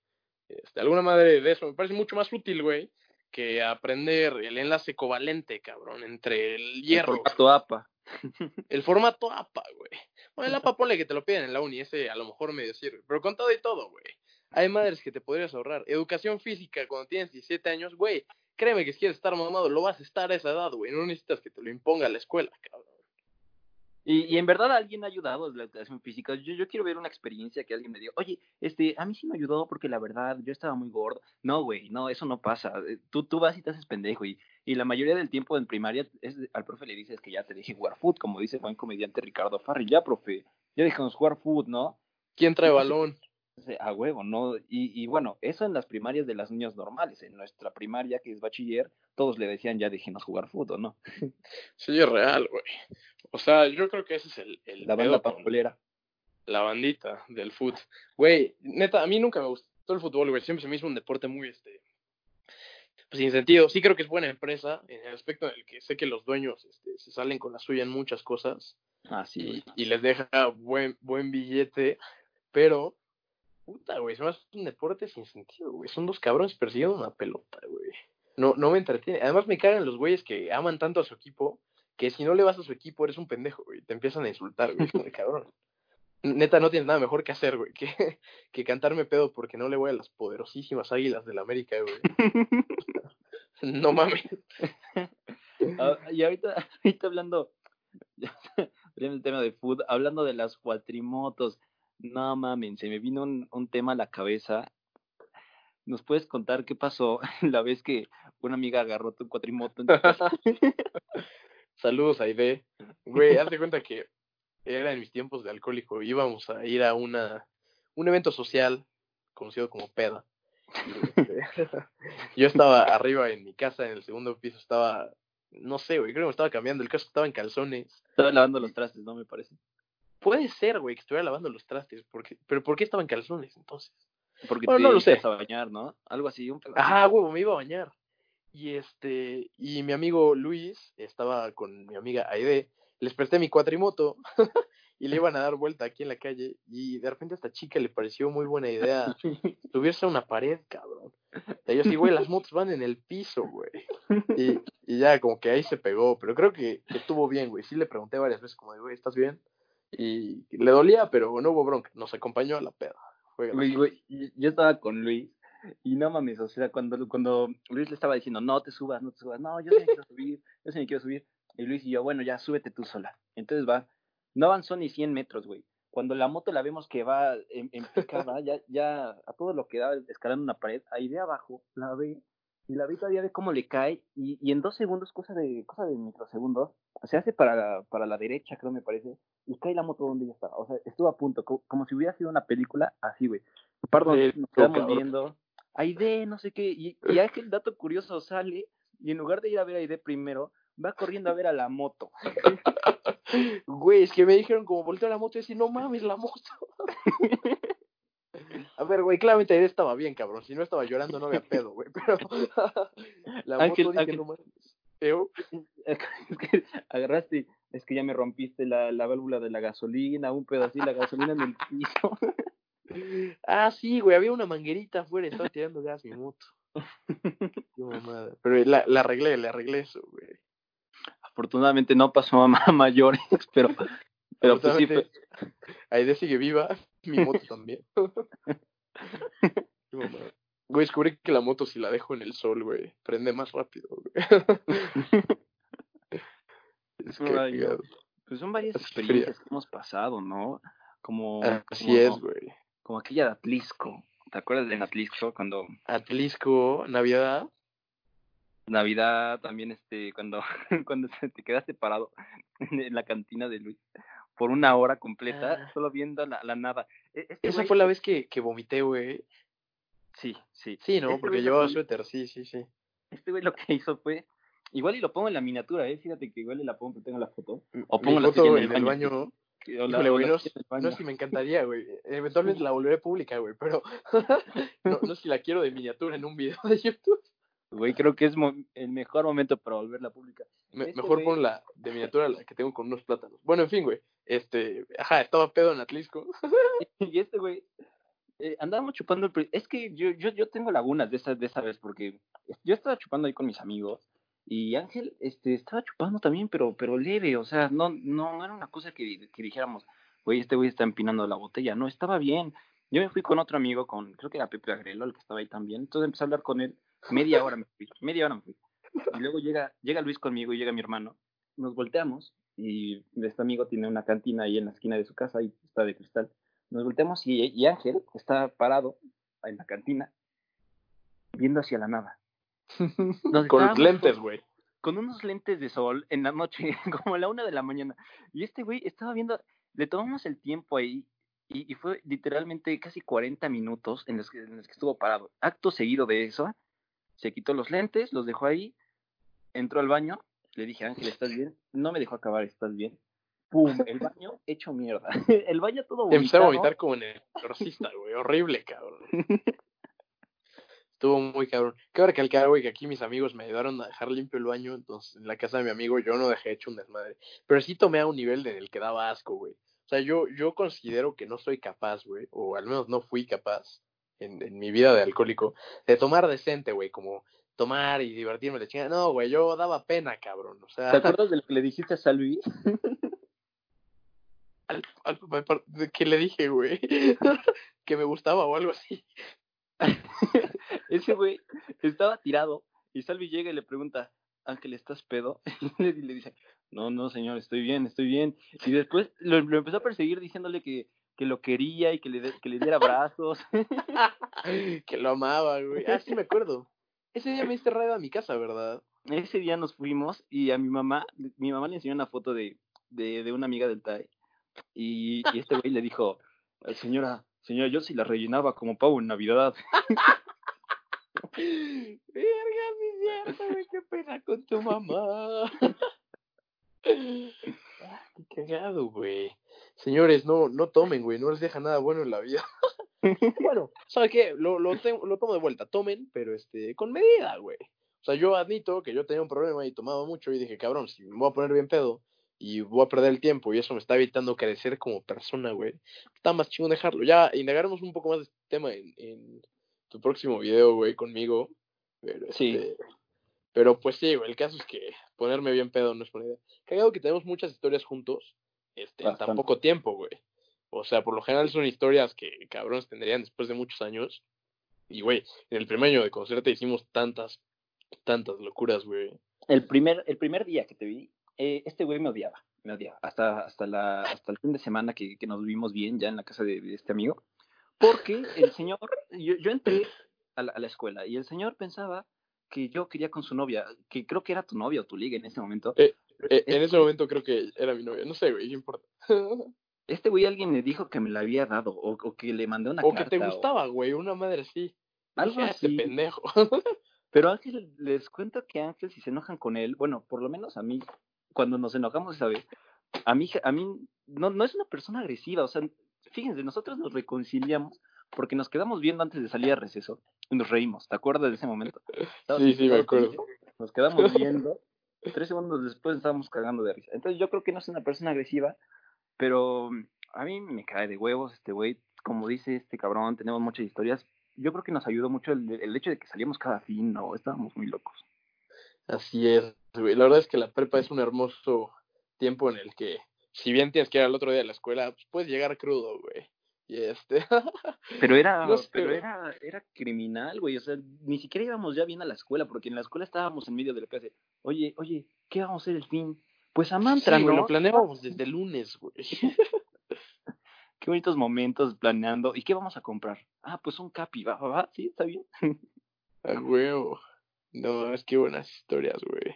Este, alguna madre de eso me parece mucho más útil, güey, que aprender el enlace covalente, cabrón, entre el hierro. El formato APA. El formato APA, güey. Bueno, el APA ponle que te lo piden en la uni, ese a lo mejor medio sirve. Pero con todo y todo, güey. Hay madres que te podrías ahorrar. Educación física cuando tienes 17 años, güey. Créeme que si quieres estar mamado, lo vas a estar a esa edad, güey. No necesitas que te lo imponga la escuela, cabrón. Y, y en verdad alguien ha ayudado en la educación física. Yo, yo quiero ver una experiencia que alguien me diga, oye, este, a mí sí me ayudó porque la verdad yo estaba muy gordo. No, güey, no, eso no pasa. Eh, tú, tú vas y te haces pendejo. Y, y la mayoría del tiempo en primaria es, al profe le dices que ya te deje jugar foot, como dice el buen comediante Ricardo Farri. Ya, profe, ya dejamos jugar foot, ¿no? ¿Quién trae balón? A huevo, ¿no? Y, y, bueno, eso en las primarias de las niñas normales. En nuestra primaria, que es bachiller, todos le decían ya déjenos jugar fútbol, ¿no? Sí, es real, güey. O sea, yo creo que ese es el... el la banda. La bandita del fútbol. Güey, neta, a mí nunca me gustó el fútbol, güey, siempre se me hizo un deporte muy, este, pues sin sentido. Sí creo que es buena empresa en el aspecto en el que sé que los dueños este, se salen con la suya en muchas cosas. Ah, sí. Y, y les deja buen, buen billete, pero, puta, güey, se me hace un deporte sin sentido, güey. Son dos cabrones persiguiendo una pelota, güey. No, no me entretiene. Además me cagan los güeyes que aman tanto a su equipo que si no le vas a su equipo eres un pendejo, güey. Te empiezan a insultar, güey, como de cabrón. Neta, no tienes nada mejor que hacer, güey, que, que cantarme pedo porque no le voy a las poderosísimas águilas del América, güey. no mames. Ah, y ahorita, ahorita hablando, el tema de food, hablando de las cuatrimotos, no mames, se me vino un, un tema a la cabeza. ¿Nos puedes contar qué pasó la vez que una amiga agarró tu cuatrimoto? En tu casa? Saludos, Aide. Güey, haz de cuenta que era en mis tiempos de alcohólico. Íbamos a ir a una, un evento social conocido como peda. Este, yo estaba arriba en mi casa, en el segundo piso, estaba, no sé, güey, creo que me estaba cambiando. El caso estaba en calzones. Estaba lavando los trastes, ¿no? Me parece. Puede ser, güey, que estuviera lavando los trastes. Porque, pero ¿por qué estaba en calzones entonces? Porque Bueno, te no lo sé. a bañar, ¿no? Algo así, un. Ajá, huevo, me iba a bañar. Y este, y mi amigo Luis estaba con mi amiga Aide, les presté mi cuatrimoto y le iban a dar vuelta aquí en la calle y de repente a esta chica le pareció muy buena idea subirse a una pared, cabrón. O sea, yo sí, güey, las motos van en el piso, güey. Y, y ya como que ahí se pegó, pero creo que, que estuvo bien, güey. Sí le pregunté varias veces como de, güey, ¿estás bien? Y le dolía, pero no hubo bronca. Nos acompañó a la peda. Güey, yo estaba con Luis y no mames, o sea, cuando, cuando Luis le estaba diciendo, no te subas, no te subas, no, yo sí me quiero subir, yo sí me quiero subir. Y Luis y yo, bueno, ya súbete tú sola. Entonces va, no avanzó ni 100 metros, güey. Cuando la moto la vemos que va en, en picada, ya, ya a todo lo que da escalando una pared, ahí de abajo, la ve, y la ve todavía ve cómo le cae, y, y en dos segundos, cosa de, cosa de microsegundos, se hace para la, para la derecha, creo me parece, y cae la moto donde ella estaba. O sea, estuvo a punto, co- como, si hubiera sido una película así, güey. Perdón, nos quedamos cabrón. viendo. Aide, no sé qué. Y, y aquel dato curioso sale y en lugar de ir a ver a Aide primero, va corriendo a ver a la moto. Güey, es que me dijeron como volteo a la moto y decir, no mames, la moto. A ver, güey, claramente Aide estaba bien, cabrón. Si no estaba llorando, no había pedo, güey. Pero la Ángel, moto dije, Ángel. no. ¿Eu? Es que agarraste, es que ya me rompiste la, la válvula de la gasolina, un pedacito de la gasolina en el piso. Ah, sí, güey, había una manguerita afuera, estaba tirando gas mi moto. Qué mamada. Pero la, la arreglé, le arreglé eso, güey. Afortunadamente no pasó a ma- mayores, pero, pero pues sí fue. Aide sigue viva, mi moto también. Güey, descubrí que la moto si la dejo en el sol, güey, prende más rápido, güey. es que, Ay. Pues son varias experiencias que hemos pasado, ¿no? Como, Así como- es, güey. como aquella de Atlisco. ¿Te acuerdas de Atlisco cuando Atlisco, Navidad. Navidad también este cuando cuando te quedaste parado en la cantina de Luis por una hora completa Ah. solo viendo la, la nada. E- Este Esa güey- fue la vez que, que vomité, güey. Sí, sí. Sí, ¿no? Este Porque llevaba suéter, sí, sí, sí. Este güey lo que hizo fue igual y lo pongo en la miniatura, eh, fíjate que igual y la pongo que tengo la foto. O Mi pongo la foto en el baño. que- o la- Híjole, o güey, la no, no si me encantaría, güey. Eventualmente la volveré pública, güey, pero no, no sé si la quiero de miniatura en un video de YouTube. Güey, creo que es el mejor momento para volverla pública. Me- Este mejor pon la de miniatura, la que tengo con unos plátanos. Bueno, en fin, güey. Este, ajá, estaba pedo en Atlisco. y este güey eh, andábamos chupando el es que yo, yo, yo tengo lagunas de esa, de esa vez porque yo estaba chupando ahí con mis amigos y Ángel este estaba chupando también pero pero leve o sea no no, no era una cosa que, que dijéramos güey este güey está empinando la botella no estaba bien yo me fui con otro amigo con creo que era Pepe Agrelo el que estaba ahí también entonces empecé a hablar con él media hora me fui media hora me fui y luego llega llega Luis conmigo y llega mi hermano nos volteamos y este amigo tiene una cantina ahí en la esquina de su casa y está de cristal nos volteamos y, y Ángel está parado en la cantina viendo hacia la nada. Con lentes, con- güey. Con unos lentes de sol en la noche, como a la una de la mañana. Y este güey estaba viendo, le tomamos el tiempo ahí y, y fue literalmente casi 40 minutos en los, que, en los que estuvo parado. Acto seguido de eso, se quitó los lentes, los dejó ahí, entró al baño, le dije, Ángel, ¿estás bien? No me dejó acabar, ¿estás bien? ¡Pum! El baño hecho mierda. El baño todo Empecé a vomitado. vomitar como en el exorcista, güey. Horrible, cabrón. Estuvo muy cabrón. Cabe recalcar, güey, que aquí mis amigos me ayudaron a dejar limpio el baño, entonces en la casa de mi amigo yo no dejé hecho un desmadre. Pero sí tomé a un nivel en el que daba asco, güey. O sea, yo, yo considero que no soy capaz, güey, o al menos no fui capaz en, en mi vida de alcohólico, de tomar decente, güey, como tomar y divertirme de chingada. No, güey, yo daba pena, cabrón. O sea, ¿Te acuerdas de lo que le dijiste a Salvi? al, al, que le dije, güey, que me gustaba o algo así. Ese güey estaba tirado y Salvi llega y le pregunta, Ángel, ¿estás pedo? Y le, le dice, no, no, señor, estoy bien, estoy bien. Y después lo, lo empezó a perseguir diciéndole que, que lo quería y que le, que le diera abrazos. que lo amaba, güey. Ah, sí me acuerdo. Ese día me diste raid a mi casa, ¿verdad? Ese día nos fuimos y a mi mamá, mi mamá le enseñó una foto de, de, de una amiga del TAE. Y, y este güey le dijo, señora, señora, yo sí la rellenaba como pavo en Navidad. Verga, es cierto, güey, qué pena con tu mamá. Ah, qué cagado, güey. Señores, no, no tomen, güey, no les deja nada bueno en la vida. bueno, ¿sabe qué? Lo, lo, tengo- lo tomo de vuelta, tomen, pero este, con medida, güey. O sea, yo admito que yo tenía un problema y tomaba mucho y dije, cabrón, si me voy a poner bien pedo y voy a perder el tiempo y eso me está evitando crecer como persona, güey, está más chingón dejarlo. Ya indagaremos un poco más de este tema en, en tu próximo video, güey, conmigo. Pero, Sí. este, pero pues sí, güey, el caso es que ponerme bien pedo no es buena idea. Cagado que tenemos muchas historias juntos, este, en tan poco tiempo, güey. O sea, por lo general son historias que cabrones tendrían después de muchos años. Y, güey, en el primer año de concerto hicimos tantas, tantas locuras, güey. El primer, el primer día que te vi, eh, este güey me odiaba, me odiaba. Hasta, hasta, la, hasta el fin de semana que, que nos vimos bien ya en la casa de, de este amigo. Porque el señor, yo, yo entré a la, a la escuela y el señor pensaba que yo quería con su novia, que creo que era tu novia o tu liga en ese momento. Eh, Eh, en ese momento creo que era mi novia. No sé, güey, ¿qué importa? Este güey alguien me dijo que me la había dado o, o que le mandé una o que carta. te gustaba, güey, una madre así. Algo "Ah, este así. pendejo. Pero Ángel, les cuento que Ángel, si se enojan con él, bueno, por lo menos a mí, cuando nos enojamos esa vez, a mí, a mí no, no es una persona agresiva, o sea, fíjense, nosotros nos reconciliamos porque nos quedamos viendo antes de salir a receso y nos reímos, ¿te acuerdas de ese momento? Sí, sí, me acuerdo. Nos quedamos viendo, tres segundos después estábamos cagando de risa. Entonces yo creo que no es una persona agresiva, pero mm, a mí me cae de huevos este güey, como dice este cabrón, tenemos muchas historias. Yo creo que nos ayudó mucho el, el hecho de que salíamos cada fin, ¿no? Estábamos muy locos. Así es, güey. La verdad es que la prepa es un hermoso tiempo en el que, si bien tienes que ir al otro día a la escuela, pues puedes llegar crudo, güey. Y este. Pero era, No sé, pero era, era criminal, güey. O sea, ni siquiera íbamos ya bien a la escuela, porque en la escuela estábamos en medio de la clase. Oye, oye, ¿qué vamos a hacer el fin? Pues a Sí, mantra, güey, ¿no? lo planeábamos desde el lunes, güey. Qué bonitos momentos planeando. ¿Y qué vamos a comprar? Ah, pues un capi, va, va, va. Sí, está bien. A huevo. No, es que buenas historias, güey.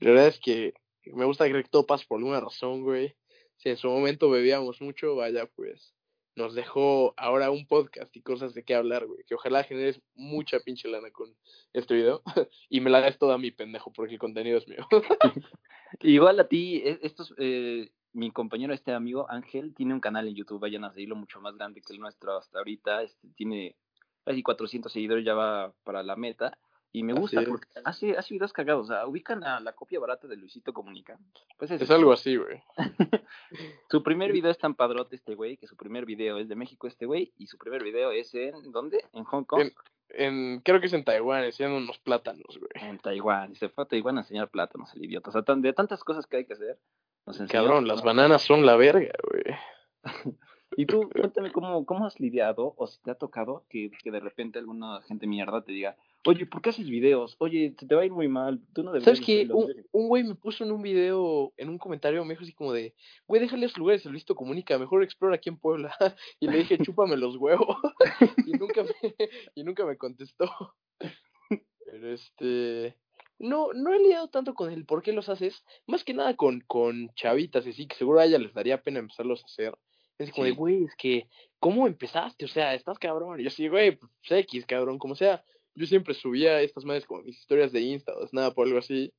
La verdad es que me gusta todo pasa por alguna razón, güey. Si en su momento bebíamos mucho, vaya, pues nos dejó ahora un podcast y cosas de qué hablar, güey. Que ojalá generes mucha pinche lana con este video y me la des toda mi pendejo porque el contenido es mío. Igual a ti, e- estos, eh, mi compañero, este amigo Ángel, tiene un canal en YouTube, vayan a seguirlo mucho más grande que el nuestro hasta ahorita. Este, tiene casi 400 seguidores, ya va para la meta. Y me gusta porque hace, hace videos cagados. O sea, ubican a la copia barata de Luisito Comunica. Pues es algo así, güey. Su primer video es tan padrote este güey, que su primer video es de México este güey, y su primer video es en, ¿dónde? En Hong Kong. En, en- creo que es en Taiwán, enseñando unos plátanos, güey. En Taiwán. Y se fue a Taiwán a enseñar plátanos, el idiota. O sea, tan- de tantas cosas que hay que hacer. Nos Cabrón, las bananas son la verga, güey. Y tú, cuéntame cómo, cómo has lidiado o si te ha tocado que, que de repente alguna gente mierda te diga, oye, ¿por qué haces videos? Oye, te va a ir muy mal, tú no ¿Sabes qué? hacerlo". Un, un güey me puso en un video, en un comentario, me dijo así como de, güey, déjale esos lugares, el listo comunica, mejor explora aquí en Puebla. Y le dije, chúpame los huevos. Y nunca me, y nunca me contestó. Pero este, no, no he lidiado tanto con el por qué los haces, más que nada con, con chavitas y así, que seguro a ella les daría pena empezarlos a hacer. Es como de, Sí. güey, es que, ¿cómo empezaste? O sea, estás cabrón. Y yo así, güey, pues X, cabrón, como sea. Yo siempre subía estas madres como mis historias de Insta o Snap o algo así.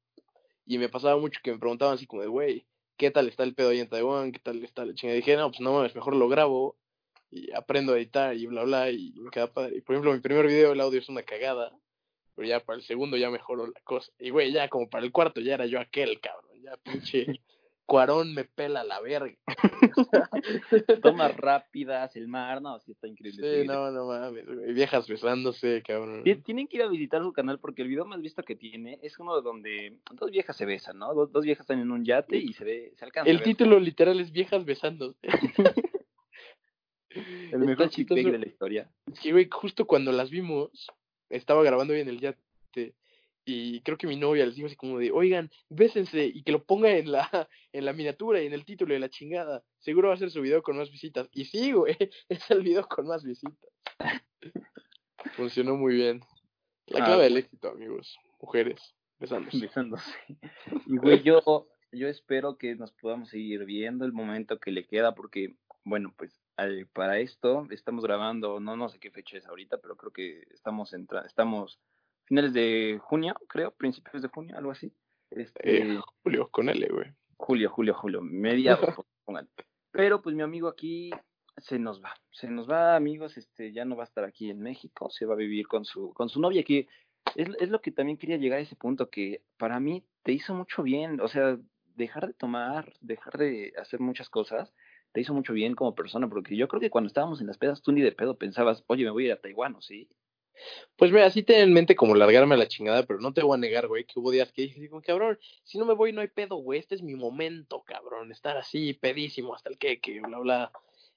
Y me pasaba mucho que me preguntaban así como de, güey, ¿qué tal está el pedo ahí en Taiwán? ¿Qué tal está la chingada? Y dije, no, pues no mames, mejor lo grabo y aprendo a editar y bla, bla, y me queda padre. Y por ejemplo, mi primer video, el audio es una cagada, pero ya para el segundo ya mejoró la cosa. Y güey, ya como para el cuarto ya era yo aquel, cabrón, ya pinche Cuarón me pela la verga. Tomas rápidas, el mar, no, sí está increíble. Sí, no, no mames, güey. Viejas besándose, cabrón. Tienen que ir a visitar su canal porque el video más visto que tiene es uno donde dos viejas se besan, ¿no? Dos, dos viejas están en un yate y se ve, se alcanza. El título literal es Viejas besándose. el mejor chipeg de la historia. Que, güey, justo cuando las vimos, estaba grabando bien el yate y creo que mi novia les dijo así como de, oigan, bésense y que lo ponga en la, en la miniatura y en el título de la chingada. Seguro va a ser su video con más visitas. Y sí, güey, es el video con más visitas. Funcionó muy bien. La ah, clave del éxito, amigos. Mujeres, besándose. Besándose. Y güey, yo, yo espero que nos podamos seguir viendo el momento que le queda, porque, bueno, pues para esto estamos grabando, no, no sé qué fecha es ahorita, pero creo que estamos entrando, estamos finales de junio, creo, principios de junio, algo así. Este, eh, julio, con L, güey. Julio, julio, julio, mediados, pongan. Pero pues mi amigo aquí se nos va, se nos va, amigos, este, ya no va a estar aquí en México, se va a vivir con su, con su novia, que es, es lo que también quería llegar a ese punto, que para mí te hizo mucho bien, o sea, dejar de tomar, dejar de hacer muchas cosas, te hizo mucho bien como persona, porque yo creo que cuando estábamos en las pedas, tú ni de pedo pensabas, oye, me voy a ir a Taiwán, ¿o sí? Pues mira, sí ten en mente como largarme a la chingada, pero no te voy a negar, güey, que hubo días que dije, como, cabrón, si no me voy no hay pedo, güey, este es mi momento, cabrón, estar así, pedísimo, hasta el que, que, bla, bla.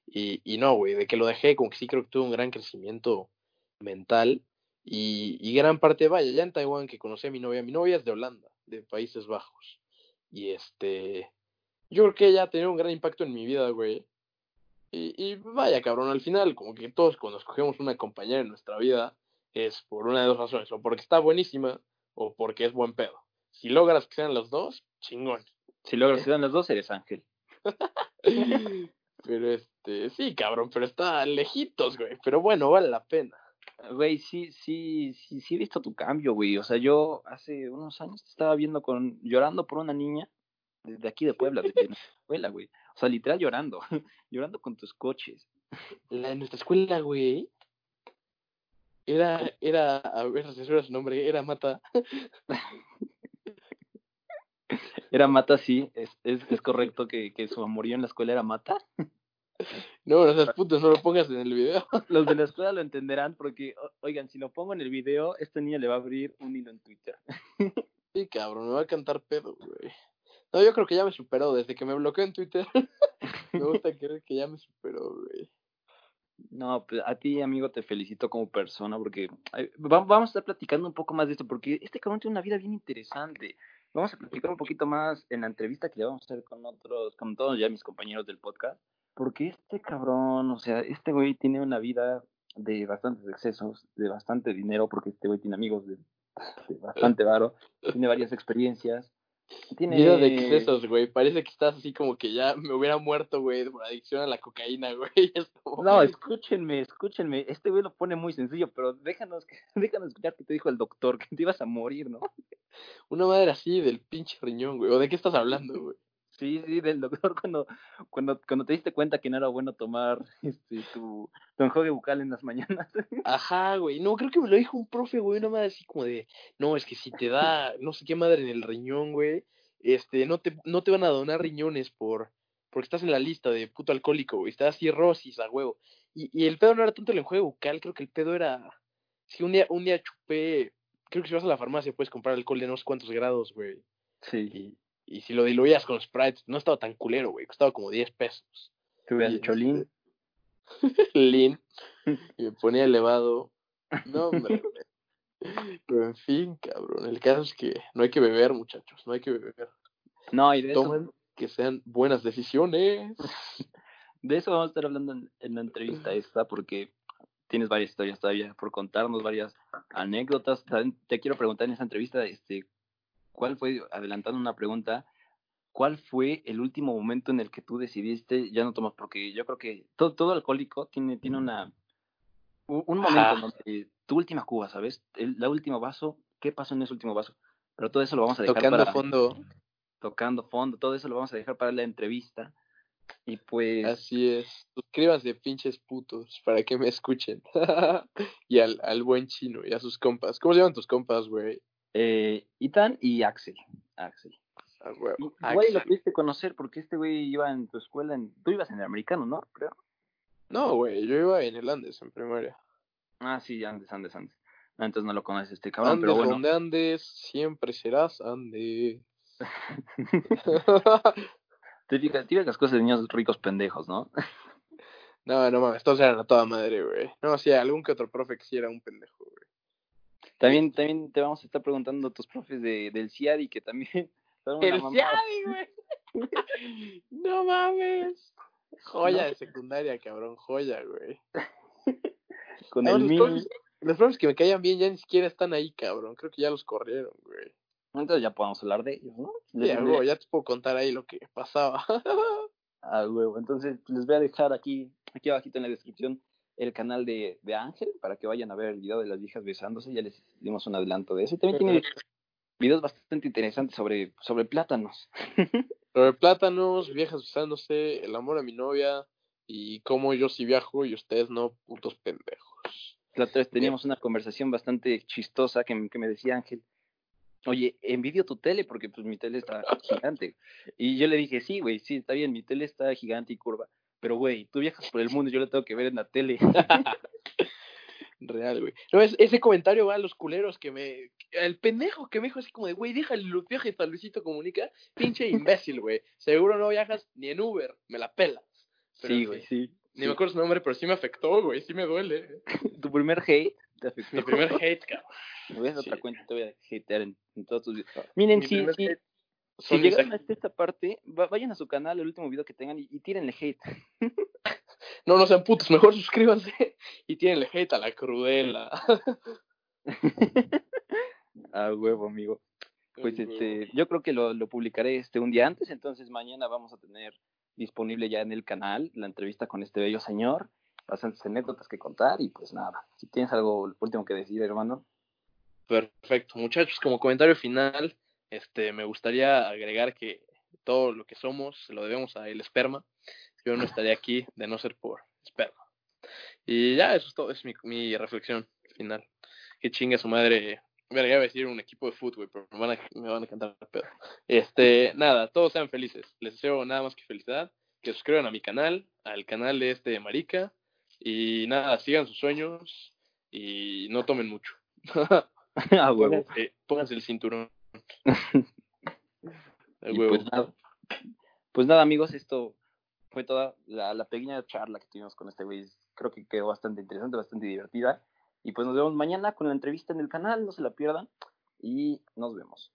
Y, y no, güey, de que lo dejé, como que sí creo que tuve un gran crecimiento mental y, y gran parte, vaya, ya en Taiwán que conocí a mi novia, mi novia es de Holanda, de Países Bajos. Y este, yo creo que ella ha tenido un gran impacto en mi vida, güey. Y, y vaya, cabrón, al final, como que todos cuando escogemos una compañera en nuestra vida, es por una de dos razones, o porque está buenísima o porque es buen pedo. Si logras que sean los dos, chingón. Si logras que sean los dos, eres ángel. pero este, sí, cabrón, pero está lejitos, güey. Pero bueno, vale la pena. Güey, sí, sí, sí, sí he visto tu cambio, güey. O sea, yo hace unos años te estaba viendo con, llorando por una niña de aquí de Puebla, de, nuestra escuela, güey. O sea, literal llorando, llorando con tus coches. La de nuestra escuela, güey. Era, era, a ver, si era su nombre, era Mata. Era Mata, sí, es, es, es correcto que, que su amorío en la escuela era Mata. No, no seas puto, no lo pongas en el video. Los de la escuela lo entenderán porque, oigan, si lo pongo en el video, este niño le va a abrir un hilo en Twitter. Sí, cabrón, me va a cantar pedo, güey. No, yo creo que ya me superó desde que me bloqueó en Twitter. me gusta creer que ya me superó, güey. No, pues a ti, amigo, te felicito como persona porque vamos a estar platicando un poco más de esto porque este cabrón tiene una vida bien interesante. Vamos a platicar un poquito más en la entrevista que le vamos a hacer con otros, con todos ya mis compañeros del podcast. Porque este cabrón, o sea, este güey tiene una vida de bastantes excesos, de bastante dinero, porque este güey tiene amigos de, bastante varo, tiene varias experiencias, tiene... Vida de excesos, güey. Parece que estás así como que ya me hubiera muerto, güey, por adicción a la cocaína, güey. No, escúchenme, escúchenme. Este güey lo pone muy sencillo, pero déjanos, déjanos escuchar que te dijo el doctor, que te ibas a morir, ¿no? Una madre así del pinche riñón, güey. ¿O de qué estás hablando, güey? Sí, sí, del doctor cuando, cuando, cuando te diste cuenta que no era bueno tomar este, tu, tu enjuague bucal en las mañanas. Ajá, güey. No, creo que me lo dijo un profe, güey, una madre así como de, no, es que si te da no sé qué madre en el riñón, güey, este, no te, no te van a donar riñones por, porque estás en la lista de puto alcohólico, güey. Estás cirrosis a huevo. Y, y el pedo no era tanto el enjuague bucal, creo que el pedo era, si un día, un día chupé, creo que si vas a la farmacia puedes comprar alcohol de no sé cuántos grados, güey. Sí. Y si lo diluías con Sprite, no estaba tan culero, güey. Costaba como 10 pesos. ¿Te hubieras dicho Lean? Lean. y me ponía elevado. No, hombre. Pero en fin, cabrón. El caso es que no hay que beber, muchachos. No hay que beber. No, y de Tomen que sean buenas decisiones. de eso vamos a estar hablando en, en, la entrevista esta, porque tienes varias historias todavía por contarnos, varias anécdotas. Te quiero preguntar en esa entrevista, este, ¿cuál fue, adelantando una pregunta, cuál fue el último momento en el que tú decidiste ya no tomas? Porque yo creo que todo, todo alcohólico tiene, tiene una, un momento donde tu última cuba, ¿sabes? El la última vaso, ¿qué pasó en ese último vaso? Pero todo eso lo vamos a dejar tocando fondo. Tocando fondo, todo eso lo vamos a dejar para la entrevista. Y pues... Así es. escríbanse pinches putos para que me escuchen. y al, al buen chino y a sus compas. ¿Cómo se llaman tus compas, güey? Eh, Ethan y Axel. Axel. Ah, güey. Güey, lo pudiste conocer porque este güey iba en tu escuela. En... Tú ibas en el americano, ¿no? Creo. No, güey, yo iba en el Andes en primaria. Ah, sí, Andes, Andes, Andes. No, entonces no lo conoces este cabrón, Andes, pero bueno. donde andes, siempre serás Andes. Típicas, típicas cosas de niños ricos pendejos, ¿no? no, no mames, todos eran a toda madre, güey. No, sí, algún que otro profe que sí era un pendejo, güey. También, también te vamos a estar preguntando a tus profes de, del CIADI que también El. Ciadi, güey. no mames. Joya No. de secundaria, cabrón, joya, güey. Con No, el los, mío. profes, los profes que me caían bien ya ni siquiera están ahí, cabrón. Creo que ya los corrieron, güey. Entonces ya podemos hablar de ellos, ¿no? Güey, ya te puedo contar ahí lo que pasaba. Ah, huevo. Entonces les voy a dejar aquí, aquí abajito en la descripción el canal de, de Ángel para que vayan a ver el video de las viejas besándose. Ya les dimos un adelanto de eso. Y también tiene videos bastante interesantes sobre, sobre plátanos. Sobre plátanos, viejas besándose, el amor a mi novia y cómo yo sí viajo y ustedes no, putos pendejos. La otra vez teníamos una conversación bastante chistosa que, me- que me decía Ángel, oye, envidio tu tele porque pues mi tele está gigante. Y yo le dije, sí, güey, sí, está bien, mi tele está gigante y curva. Pero, güey, tú viajas por el mundo y yo lo tengo que ver en la tele. Real, güey. No, es, ese comentario va a los culeros que me. El pendejo que me dijo así como de, güey, déjale los viajes a Luisito Comunica. Pinche imbécil, güey. Seguro no viajas ni en Uber. Me la pelas. Pero, sí, güey, sí. Ni me acuerdo su nombre, pero sí me afectó, güey. Sí me duele. Tu primer hate te afectó. Mi primer hate, cabrón. Me voy a Sí. otra cuenta, te voy a hatear en, en todos tus videos. Miren, Mi si, primer si, hate si llegaron hasta esta parte, va- vayan a su canal, el último video que tengan, y, y tírenle hate. No, no sean putos, mejor suscríbanse y tienen hate a la crudela. A huevo, amigo. Pues este, yo creo que lo, lo publicaré este un día antes, entonces mañana vamos a tener disponible ya en el canal la entrevista con este bello señor, bastantes anécdotas que contar y pues nada, si tienes algo último que decir, hermano. Perfecto, muchachos, como comentario final, este, me gustaría agregar que todo lo que somos se lo debemos a el esperma. Yo no estaría aquí de no ser por esperma. Y ya, eso es todo, es mi, mi reflexión final. Que chinga su madre. Verga, iba a decir un equipo de fútbol, pero me van a, me van a cantar pedo. Este, nada, todos sean felices. Les deseo nada más que felicidad. Que suscriban a mi canal, al canal de este Marica. Y nada, sigan sus sueños y no tomen mucho. A huevo. Pónganse, pónganse el cinturón. Y pues nada, pues nada, amigos, esto fue toda la, la pequeña charla que tuvimos con este güey. Creo que quedó bastante interesante, bastante divertida. Y pues nos vemos mañana con la entrevista en el canal, no se la pierdan. Y nos vemos.